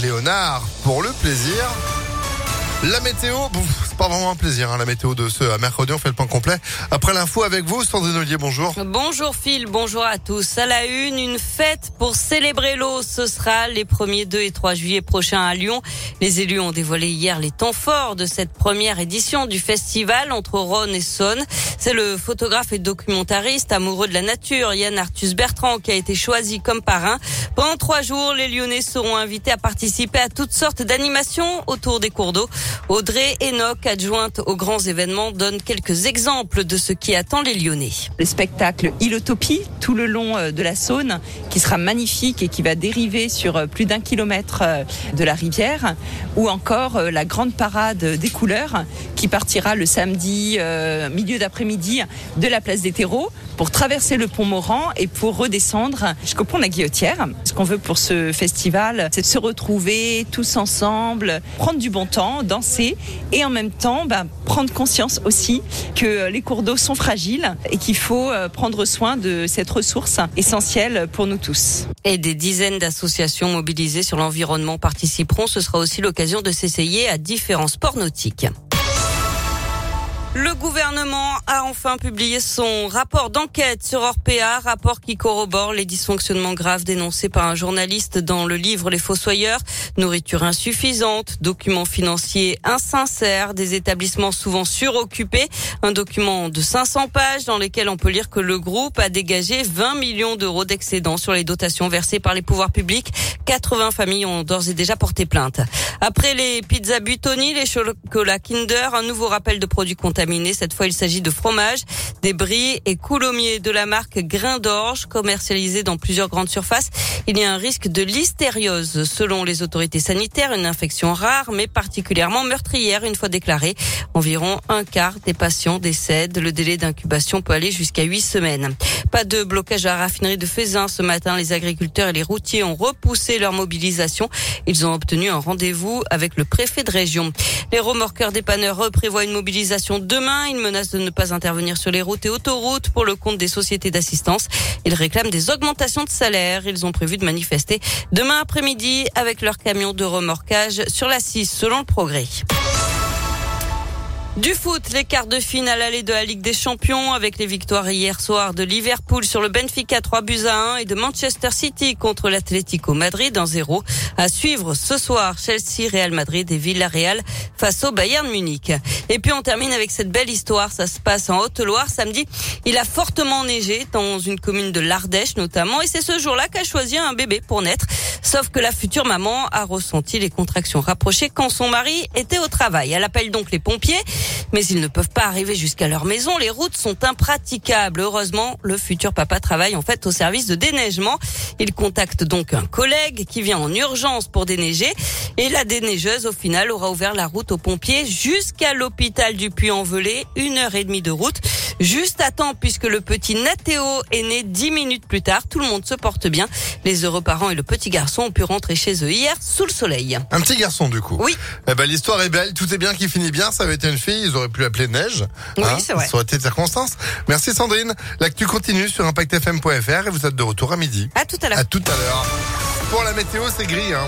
Léonard pour le plaisir. La météo, c'est pas vraiment un plaisir, hein, la météo de ce mercredi. On fait le point complet. Après l'info avec vous, Sandrine Ollier, bonjour. Bonjour Phil, bonjour à tous. À la une, une fête pour célébrer l'eau. Ce sera les 1er, 2 et 3 juillet prochains à Lyon. Les élus ont dévoilé hier les temps forts de cette première édition du festival entre Rhône et Saône. C'est le photographe et documentariste amoureux de la nature, Yann Arthus Bertrand, qui a été choisi comme parrain. Pendant trois jours, les Lyonnais seront invités à participer à toutes sortes d'animations autour des cours d'eau. Audrey Enoch, adjointe aux grands événements, donne quelques exemples de ce qui attend les Lyonnais. Le spectacle Ilotopie, tout le long euh, de la Saône, qui sera magnifique et qui va dériver sur euh, plus d'un kilomètre euh, de la rivière, ou encore la grande parade des couleurs, qui partira le samedi milieu d'après-midi de la place des terreaux pour traverser le pont Morand et pour redescendre jusqu'au pont de la Guillotière. Ce qu'on veut pour ce festival, c'est de se retrouver tous ensemble, prendre du bon temps, danser et en même temps bah, prendre conscience aussi que les cours d'eau sont fragiles et qu'il faut euh, prendre soin de cette ressource essentielle pour nous tous. Et des dizaines d'associations mobilisées sur l'environnement participeront. Ce sera aussi l'occasion de s'essayer à différents sports nautiques. Le gouvernement a enfin publié son rapport d'enquête sur Orpea, rapport qui corrobore les dysfonctionnements graves dénoncés par un journaliste dans le livre Les Fossoyeurs, nourriture insuffisante, documents financiers insincères, des établissements souvent suroccupés, un document de 500 pages dans lequel on peut lire que le groupe a dégagé 20 millions d'euros d'excédents sur les dotations versées par les pouvoirs publics. 80 familles ont d'ores et déjà porté plainte. Après les pizzas Butoni, les chocolats Kinder, un nouveau rappel de produits contaminés cette fois, il s'agit de fromage, des bris et coulommiers de la marque Grain d'Orge, commercialisés dans plusieurs grandes surfaces. Il y a un risque de listériose. Selon les autorités sanitaires, une infection rare, mais particulièrement meurtrière une fois déclarée. Environ un quart des patients décèdent. Le délai d'incubation peut aller jusqu'à huit semaines. Pas de blocage à la raffinerie de Fézin ce matin. Les agriculteurs et les routiers ont repoussé leur mobilisation. Ils ont obtenu un rendez-vous avec le préfet de région. Les remorqueurs dépanneurs prévoient une mobilisation demain. Ils menacent de ne pas intervenir sur les routes et autoroutes pour le compte des sociétés d'assistance. Ils réclament des augmentations de salaire. Ils ont de manifester demain après-midi avec leur camion de remorquage sur la 6 selon le progrès. Du foot, les quarts de finale aller de la Ligue des Champions avec les victoires hier soir de Liverpool sur le Benfica 3 buts à 1 et de Manchester City contre l'Atlético Madrid en 0. À suivre ce soir, Chelsea, Real Madrid et Villarreal face au Bayern Munich. Et puis on termine avec cette belle histoire. Ça se passe en Haute-Loire samedi. Il a fortement neigé dans une commune de l'Ardèche notamment et c'est ce jour-là qu'a choisi un bébé pour naître. Sauf que la future maman a ressenti les contractions rapprochées quand son mari était au travail. Elle appelle donc les pompiers, mais ils ne peuvent pas arriver jusqu'à leur maison. Les routes sont impraticables. Heureusement, le futur papa travaille en fait au service de déneigement. Il contacte donc un collègue qui vient en urgence pour déneiger et la déneigeuse au final aura ouvert la route aux pompiers jusqu'à l'hôpital du Puy-en-Velay. Une heure et demie de route. Juste à temps puisque le petit Nathéo est né dix minutes plus tard. Tout le monde se porte bien. Les heureux parents et le petit garçon ont pu rentrer chez eux hier sous le soleil. Un petit garçon du coup. Oui. Eh ben, l'histoire est belle. Tout est bien qui finit bien. Ça avait été une fille. Ils auraient pu l'appeler Neige. Oui, hein. c'est vrai. Ça aurait été de circonstance. Merci Sandrine. L'actu continue sur impactfm.fr et vous êtes de retour à midi. À tout à l'heure. À tout à l'heure. Pour la météo, c'est gris. Hein.